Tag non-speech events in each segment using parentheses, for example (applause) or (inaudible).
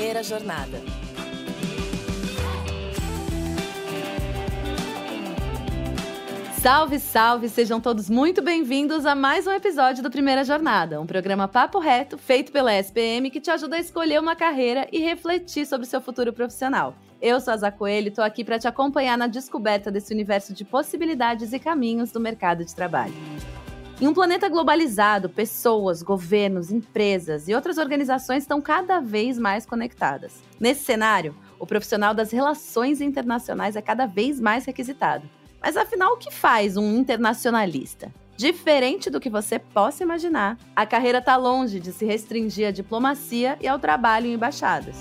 Primeira Jornada. Salve, salve! Sejam todos muito bem-vindos a mais um episódio do Primeira Jornada, um programa papo reto feito pela SPM que te ajuda a escolher uma carreira e refletir sobre seu futuro profissional. Eu sou a Zá Coelho e estou aqui para te acompanhar na descoberta desse universo de possibilidades e caminhos do mercado de trabalho. Em um planeta globalizado, pessoas, governos, empresas e outras organizações estão cada vez mais conectadas. Nesse cenário, o profissional das relações internacionais é cada vez mais requisitado. Mas afinal, o que faz um internacionalista? Diferente do que você possa imaginar, a carreira está longe de se restringir à diplomacia e ao trabalho em embaixadas.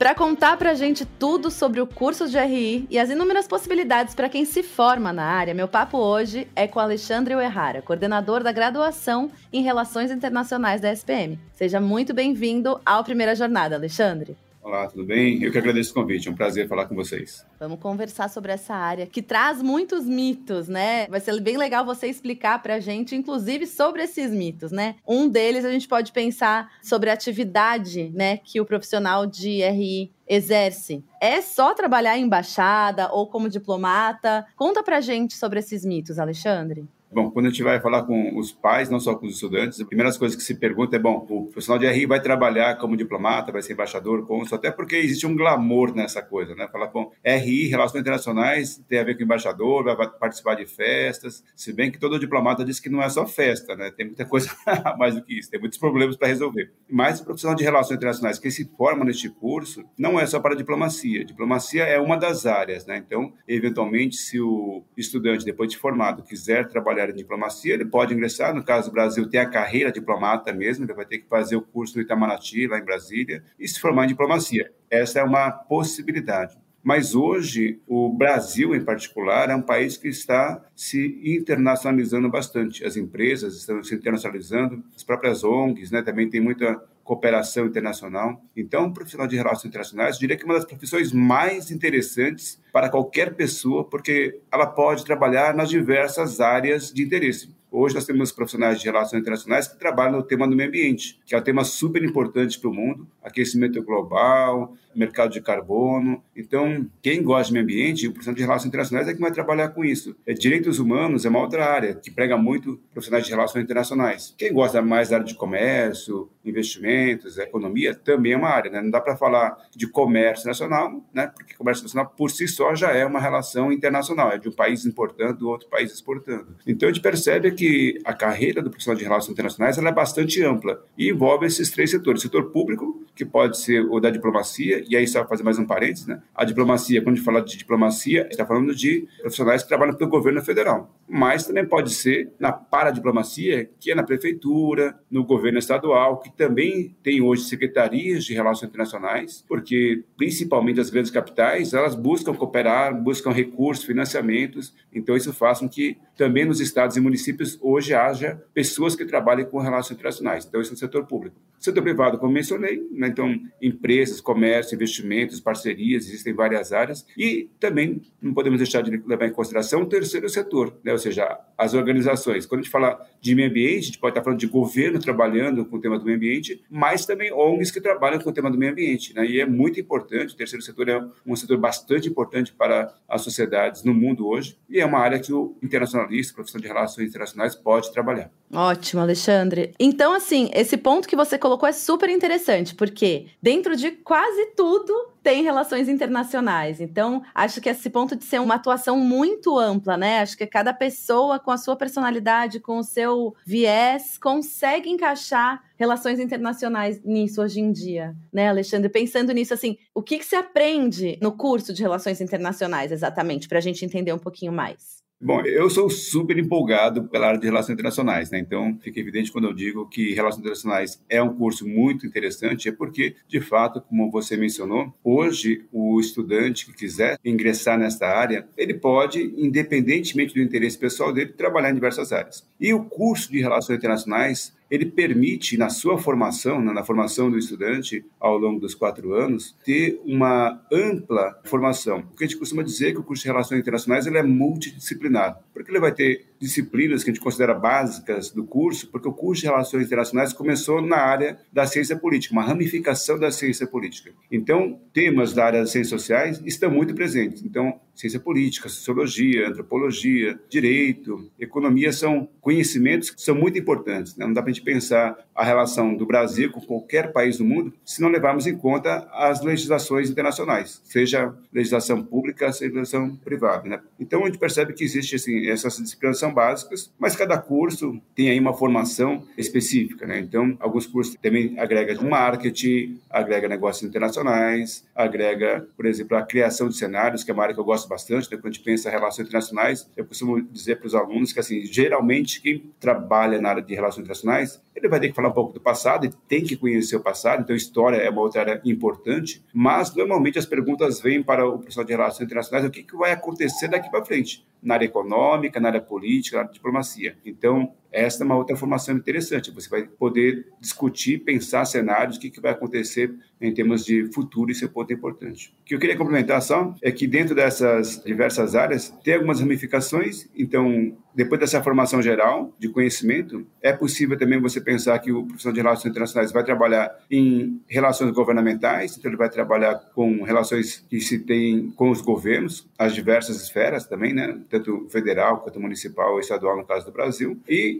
Para contar para a gente tudo sobre o curso de RI e as inúmeras possibilidades para quem se forma na área, meu papo hoje é com Alexandre Uerrara, coordenador da graduação em Relações Internacionais da SPM. Seja muito bem-vindo ao Primeira Jornada, Alexandre. Olá, tudo bem? Eu que agradeço o convite, é um prazer falar com vocês. Vamos conversar sobre essa área que traz muitos mitos, né? Vai ser bem legal você explicar pra gente, inclusive, sobre esses mitos, né? Um deles a gente pode pensar sobre a atividade, né, que o profissional de RI exerce. É só trabalhar em embaixada ou como diplomata? Conta pra gente sobre esses mitos, Alexandre. Bom, quando a gente vai falar com os pais, não só com os estudantes, a primeira coisa que se pergunta é, bom, o profissional de RI vai trabalhar como diplomata, vai ser embaixador, cônsul, até porque existe um glamour nessa coisa, né? Falar com RI, Relações Internacionais, tem a ver com embaixador, vai participar de festas, se bem que todo diplomata diz que não é só festa, né? Tem muita coisa (laughs) mais do que isso, tem muitos problemas para resolver. Mas o profissional de Relações Internacionais que se forma neste curso não é só para diplomacia. Diplomacia é uma das áreas, né? Então, eventualmente, se o estudante, depois de formado, quiser trabalhar trabalhar em diplomacia, ele pode ingressar. No caso do Brasil, tem a carreira diplomata mesmo, ele vai ter que fazer o curso do Itamaraty, lá em Brasília, e se formar em diplomacia. Essa é uma possibilidade. Mas hoje, o Brasil, em particular, é um país que está se internacionalizando bastante. As empresas estão se internacionalizando, as próprias ONGs né, também tem muita cooperação internacional. Então, profissional de relações internacionais, diria que é uma das profissões mais interessantes para qualquer pessoa, porque ela pode trabalhar nas diversas áreas de interesse. Hoje nós temos profissionais de relações internacionais que trabalham no tema do meio ambiente, que é um tema super importante para o mundo, aquecimento global, mercado de carbono. Então, quem gosta de meio ambiente, o profissional de relações internacionais é que vai trabalhar com isso. É, direitos humanos é uma outra área que prega muito profissionais de relações internacionais. Quem gosta mais da área de comércio, investimentos, economia, também é uma área. Né? Não dá para falar de comércio nacional, né? porque comércio nacional por si só já é uma relação internacional, é de um país importando, do outro país exportando. Então, a gente percebe que a carreira do profissional de relações internacionais ela é bastante ampla e envolve esses três setores: setor público, que pode ser o da diplomacia, e aí só fazer mais um parênteses, né? A diplomacia, quando a gente fala de diplomacia, está falando de profissionais que trabalham pelo governo federal, mas também pode ser na paradiplomacia, que é na prefeitura, no governo estadual, que também tem hoje secretarias de relações internacionais, porque principalmente as grandes capitais, elas buscam cooperar, buscam recursos, financiamentos, então isso faz com que também nos estados e municípios hoje haja pessoas que trabalhem com relações internacionais. Então, isso é no setor público. Setor privado, como mencionei, né? então, empresas, comércio, investimentos, parcerias, existem várias áreas. E também não podemos deixar de levar em consideração o terceiro setor, né? ou seja, as organizações. Quando a gente fala de meio ambiente, a gente pode estar falando de governo trabalhando com o tema do meio ambiente, mas também ONGs que trabalham com o tema do meio ambiente. Né? E é muito importante, o terceiro setor é um setor bastante importante para as sociedades no mundo hoje, e é uma área que o internacionalista, profissão de relações internacionais, pode trabalhar. Ótimo, Alexandre. Então, assim, esse ponto que você colocou é super interessante, porque dentro de quase tudo tem relações internacionais. Então, acho que esse ponto de ser uma atuação muito ampla, né? Acho que cada pessoa com a sua personalidade, com o seu viés, consegue encaixar relações internacionais nisso hoje em dia, né, Alexandre? Pensando nisso, assim, o que, que se aprende no curso de relações internacionais, exatamente, para a gente entender um pouquinho mais? Bom, eu sou super empolgado pela área de relações internacionais, né? Então, fica evidente quando eu digo que relações internacionais é um curso muito interessante, é porque, de fato, como você mencionou, hoje o estudante que quiser ingressar nessa área, ele pode, independentemente do interesse pessoal dele, trabalhar em diversas áreas. E o curso de relações internacionais ele permite, na sua formação, na formação do estudante ao longo dos quatro anos, ter uma ampla formação. O que a gente costuma dizer é que o curso de Relações Internacionais ele é multidisciplinar, porque ele vai ter disciplinas que a gente considera básicas do curso, porque o curso de Relações Internacionais começou na área da ciência política, uma ramificação da ciência política. Então, temas da área das ciências sociais estão muito presentes. Então, ciência política, sociologia, antropologia, direito, economia são conhecimentos que são muito importantes. Né? Não dá para a gente pensar a relação do Brasil com qualquer país do mundo se não levarmos em conta as legislações internacionais, seja legislação pública, seja legislação privada. Né? Então, a gente percebe que existe assim, essas disciplinas são básicas, mas cada curso tem aí uma formação específica. Né? Então, alguns cursos também agregam marketing, agrega negócios internacionais, agrega, por exemplo, a criação de cenários, que é uma área que eu gosto bastante, né? quando a gente pensa em relações internacionais, eu costumo dizer para os alunos que, assim, geralmente, quem trabalha na área de relações internacionais, ele vai ter que falar um pouco do passado, ele tem que conhecer o passado, então história é uma outra área importante, mas normalmente as perguntas vêm para o professor de relações internacionais, o que, que vai acontecer daqui para frente, na área econômica, na área política, na área diplomacia. Então, esta é uma outra formação interessante. Você vai poder discutir, pensar cenários, o que, que vai acontecer em termos de futuro, isso é um ponto importante. O que eu queria complementar só é que dentro dessas diversas áreas tem algumas ramificações, então, depois dessa formação geral de conhecimento, é possível também você pensar que o profissional de relações internacionais vai trabalhar em relações governamentais, então ele vai trabalhar com relações que se tem com os governos, as diversas esferas também, né, tanto federal quanto municipal e estadual no caso do Brasil, e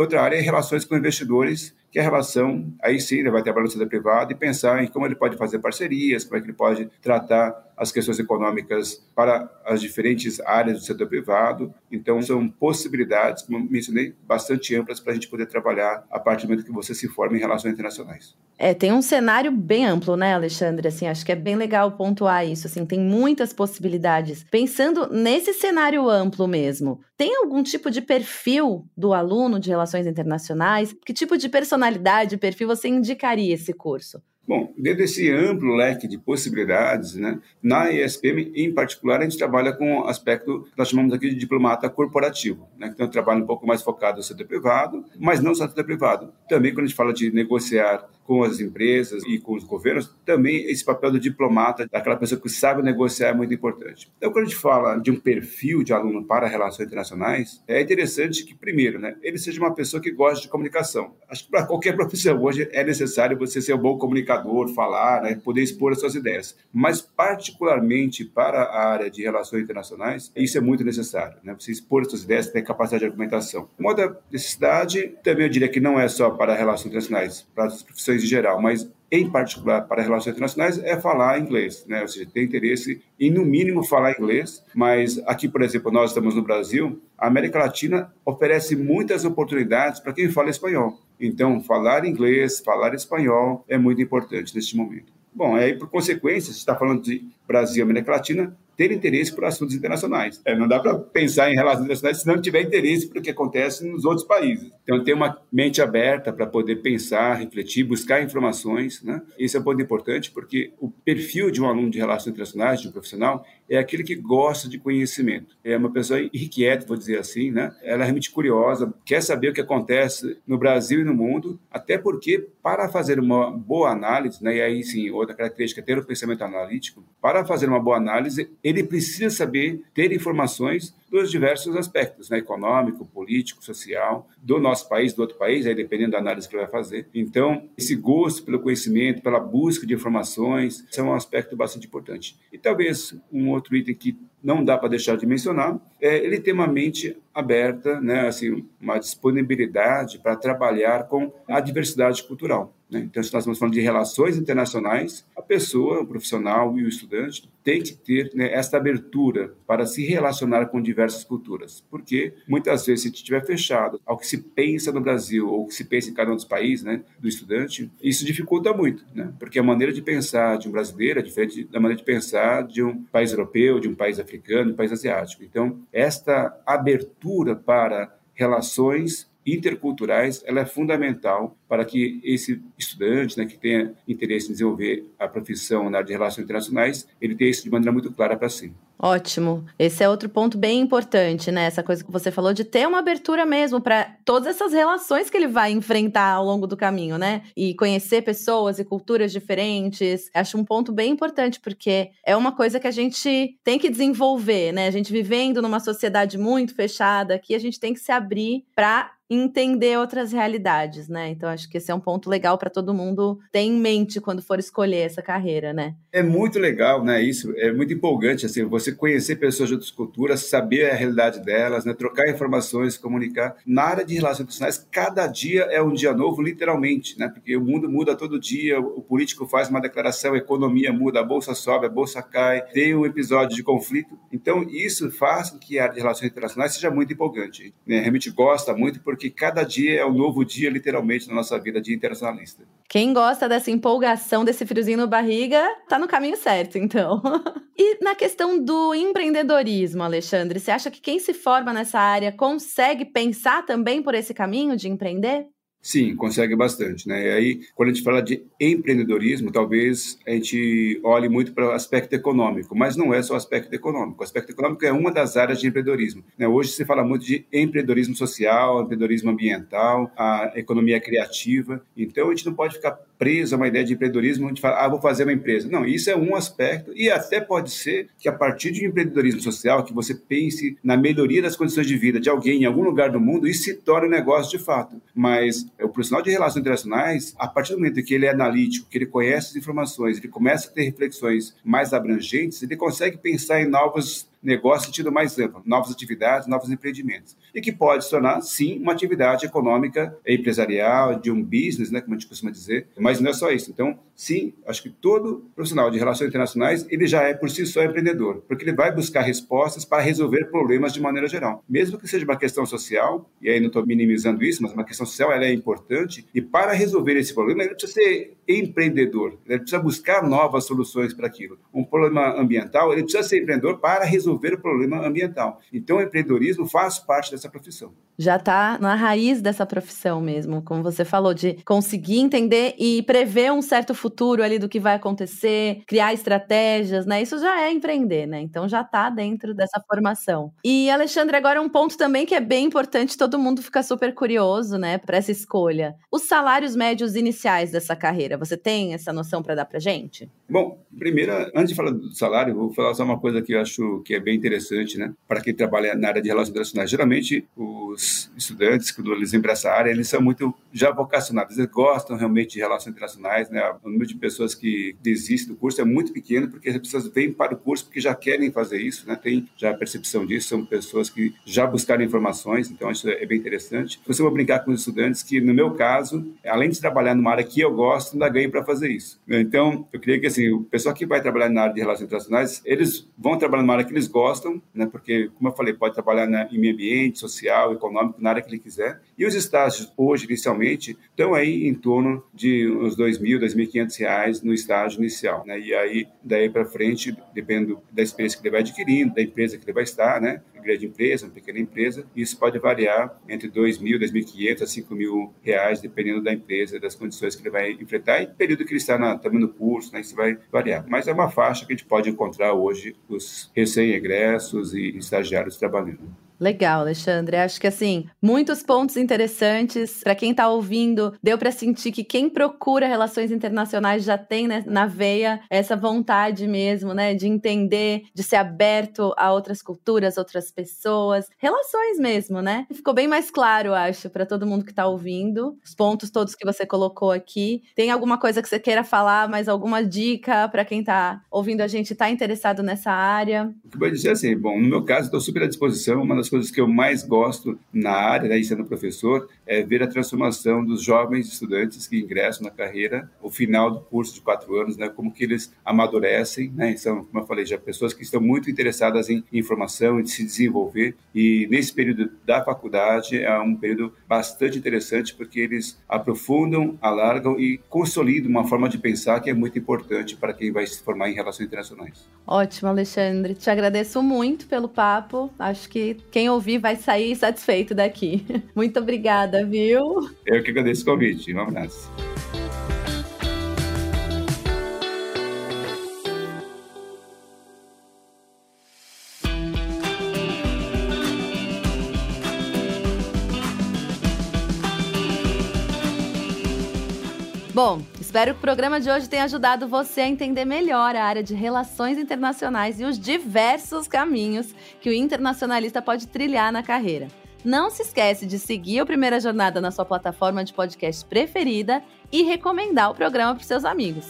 outra área é relações com investidores, que é a relação, aí sim, ele vai trabalhar no setor privado e pensar em como ele pode fazer parcerias, como é que ele pode tratar as questões econômicas para as diferentes áreas do setor privado. Então, são possibilidades, como mencionei, bastante amplas para a gente poder trabalhar a partir do momento que você se forma em relações internacionais. É, tem um cenário bem amplo, né, Alexandre? Assim, acho que é bem legal pontuar isso. Assim, tem muitas possibilidades. Pensando nesse cenário amplo mesmo, tem algum tipo de perfil do aluno de relações internacionais? Que tipo de personalidade, perfil você indicaria esse curso? Bom, dentro desse amplo leque de possibilidades, né, na ESPM, em particular, a gente trabalha com o aspecto que nós chamamos aqui de diplomata corporativo. Né? Então, trabalho um pouco mais focado no setor privado, mas não só no setor privado. Também, quando a gente fala de negociar com as empresas e com os governos, também esse papel do diplomata, daquela pessoa que sabe negociar, é muito importante. Então, quando a gente fala de um perfil de aluno para relações internacionais, é interessante que, primeiro, né, ele seja uma pessoa que gosta de comunicação. Acho que para qualquer (laughs) profissão hoje é necessário você ser um bom comunicador, falar, né, poder expor as suas ideias. Mas, particularmente para a área de relações internacionais, isso é muito necessário. Né, você expor as suas ideias, ter capacidade de argumentação. Uma outra necessidade, também eu diria que não é só para relações internacionais, para as profissões em geral, mas em particular para relações internacionais, é falar inglês, né? Ou seja, tem interesse em, no mínimo, falar inglês. Mas aqui, por exemplo, nós estamos no Brasil, a América Latina oferece muitas oportunidades para quem fala espanhol. Então, falar inglês, falar espanhol é muito importante neste momento. Bom, aí, por consequência, se está falando de Brasil e América Latina, ter interesse por assuntos internacionais. É, não dá para pensar em relações internacionais se não tiver interesse pelo que acontece nos outros países. Então, ter uma mente aberta para poder pensar, refletir, buscar informações, né? Isso é um ponto importante porque o perfil de um aluno de relações internacionais, de um profissional, é aquele que gosta de conhecimento. É uma pessoa irrequieta, vou dizer assim, né? Ela é realmente curiosa, quer saber o que acontece no Brasil e no mundo, até porque para fazer uma boa análise, né? E aí sim, outra característica é ter o pensamento analítico. Para fazer uma boa análise, ele precisa saber ter informações dos diversos aspectos, né? econômico, político, social, do nosso país, do outro país, aí dependendo da análise que vai fazer. Então, esse gosto pelo conhecimento, pela busca de informações, é um aspecto bastante importante. E talvez um outro item que não dá para deixar de mencionar, é ele ter uma mente aberta, né, assim, uma disponibilidade para trabalhar com a diversidade cultural. Né? Então, se nós estamos falando de relações internacionais, a pessoa, o profissional e o estudante tem que ter né, esta abertura para se relacionar com diversas culturas, porque muitas vezes se estiver fechado ao que se pensa no Brasil ou que se pensa em cada um dos países, né, do estudante, isso dificulta muito, né? Porque a maneira de pensar de um brasileiro é diferente da maneira de pensar de um país europeu, de um país africano, de um país asiático. Então, esta abertura para relações interculturais, ela é fundamental para que esse estudante, né, que tenha interesse em desenvolver a profissão na área de relações internacionais, ele tenha isso de maneira muito clara para si. Ótimo. Esse é outro ponto bem importante, né? Essa coisa que você falou de ter uma abertura mesmo para todas essas relações que ele vai enfrentar ao longo do caminho, né? E conhecer pessoas e culturas diferentes. Acho um ponto bem importante, porque é uma coisa que a gente tem que desenvolver, né? A gente vivendo numa sociedade muito fechada aqui, a gente tem que se abrir para entender outras realidades, né? Então acho que esse é um ponto legal para todo mundo ter em mente quando for escolher essa carreira, né? É muito legal, né? Isso é muito empolgante assim, você conhecer pessoas de outras culturas, saber a realidade delas, né? Trocar informações, comunicar. Na área de relações internacionais, cada dia é um dia novo, literalmente, né? Porque o mundo muda todo dia, o político faz uma declaração, a economia muda, a bolsa sobe, a bolsa cai, tem um episódio de conflito. Então isso faz com que a área de relações internacionais seja muito empolgante. Né? Realmente gosta muito porque porque cada dia é um novo dia, literalmente, na nossa vida de internacionalista. Quem gosta dessa empolgação, desse friozinho no barriga, tá no caminho certo, então. (laughs) e na questão do empreendedorismo, Alexandre, você acha que quem se forma nessa área consegue pensar também por esse caminho de empreender? Sim, consegue bastante, né? E aí, quando a gente fala de empreendedorismo, talvez a gente olhe muito para o aspecto econômico, mas não é só o aspecto econômico. O aspecto econômico é uma das áreas de empreendedorismo. Né? Hoje se fala muito de empreendedorismo social, empreendedorismo ambiental, a economia criativa. Então, a gente não pode ficar preso a uma ideia de empreendedorismo, gente fala, ah, vou fazer uma empresa. Não, isso é um aspecto, e até pode ser que a partir de um empreendedorismo social, que você pense na melhoria das condições de vida de alguém em algum lugar do mundo, isso se torne um negócio de fato. Mas o profissional de relações internacionais, a partir do momento que ele é analítico, que ele conhece as informações, ele começa a ter reflexões mais abrangentes, ele consegue pensar em novos negócio sentido mais amplo, novas atividades, novos empreendimentos. E que pode se tornar, sim, uma atividade econômica empresarial, de um business, né, como a gente costuma dizer, mas não é só isso. Então, sim, acho que todo profissional de relações internacionais, ele já é por si só empreendedor, porque ele vai buscar respostas para resolver problemas de maneira geral. Mesmo que seja uma questão social, e aí não estou minimizando isso, mas uma questão social ela é importante, e para resolver esse problema, ele precisa ser empreendedor, ele precisa buscar novas soluções para aquilo. Um problema ambiental, ele precisa ser empreendedor para resolver resolver o problema ambiental. Então, o empreendedorismo faz parte dessa profissão. Já está na raiz dessa profissão mesmo, como você falou, de conseguir entender e prever um certo futuro ali do que vai acontecer, criar estratégias, né? Isso já é empreender, né? Então já está dentro dessa formação. E, Alexandre, agora um ponto também que é bem importante, todo mundo fica super curioso, né, para essa escolha. Os salários médios iniciais dessa carreira, você tem essa noção para dar para gente? Bom, primeiro, antes de falar do salário, vou falar só uma coisa que eu acho que é bem interessante, né? Para quem trabalha na área de relações internacionais, geralmente os estudantes, quando eles vêm para essa área, eles são muito já vocacionados, eles gostam realmente de relações internacionais, né? O número de pessoas que desistem do curso é muito pequeno, porque as pessoas vêm para o curso porque já querem fazer isso, né? Tem já a percepção disso, são pessoas que já buscaram informações, então isso é bem interessante. Você vai brincar com os estudantes que, no meu caso, além de trabalhar numa área que eu gosto, ainda ganho para fazer isso. Então, eu queria que, assim, o pessoal que vai trabalhar na área de relações internacionais, eles vão trabalhar numa área que eles gostam, né? Porque, como eu falei, pode trabalhar na, em meio ambiente, social, econômico, na área que ele quiser. E os estágios, hoje, inicialmente, estão aí em torno de uns R$ 2.000, 2.500 reais no estágio inicial, né? E aí, daí para frente, dependendo da experiência que ele vai adquirindo, da empresa que ele vai estar, né? Grande empresa, uma pequena empresa, isso pode variar entre R$ 2.000, R$ 2.500 a 5.000 reais, dependendo da empresa, das condições que ele vai enfrentar e período que ele está na, também no curso, né, isso vai variar. Mas é uma faixa que a gente pode encontrar hoje os recém-egressos e estagiários trabalhando. Legal, Alexandre. Acho que assim, muitos pontos interessantes. Para quem está ouvindo, deu para sentir que quem procura relações internacionais já tem né, na veia essa vontade mesmo, né, de entender, de ser aberto a outras culturas, outras pessoas, relações mesmo, né? Ficou bem mais claro, acho, para todo mundo que está ouvindo, os pontos todos que você colocou aqui. Tem alguma coisa que você queira falar, mais alguma dica para quem está ouvindo a gente está interessado nessa área? O que eu vou dizer assim, bom, no meu caso, estou super à disposição. Uma das coisas que eu mais gosto na área, né, sendo professor, é ver a transformação dos jovens estudantes que ingressam na carreira, o final do curso de quatro anos, né, como que eles amadurecem, né, são, como eu falei, já pessoas que estão muito interessadas em informação, em se desenvolver, e nesse período da faculdade é um período bastante interessante porque eles aprofundam, alargam e consolidam uma forma de pensar que é muito importante para quem vai se formar em relações internacionais. Ótimo, Alexandre. Te agradeço muito pelo papo. Acho que Quem ouvir vai sair satisfeito daqui. (laughs) Muito obrigada, viu? Eu que agradeço o convite. Um abraço. Bom, espero que o programa de hoje tenha ajudado você a entender melhor a área de relações internacionais e os diversos caminhos que o internacionalista pode trilhar na carreira. Não se esquece de seguir a Primeira Jornada na sua plataforma de podcast preferida e recomendar o programa para seus amigos.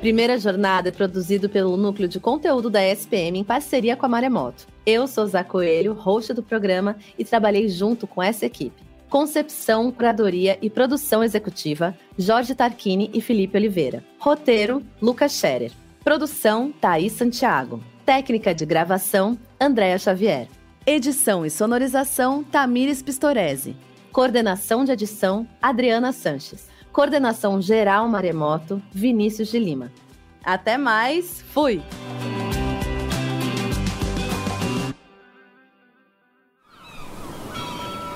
Primeira Jornada é produzido pelo Núcleo de Conteúdo da SPM em parceria com a Maremoto. Eu sou Zá Coelho, host do programa, e trabalhei junto com essa equipe. Concepção, curadoria e produção executiva, Jorge Tarquini e Felipe Oliveira. Roteiro, Lucas Scherer. Produção, Thaís Santiago. Técnica de gravação, Andréa Xavier. Edição e sonorização, Tamires Pistorese. Coordenação de edição, Adriana Sanches. Coordenação geral Maremoto, Vinícius de Lima. Até mais, fui!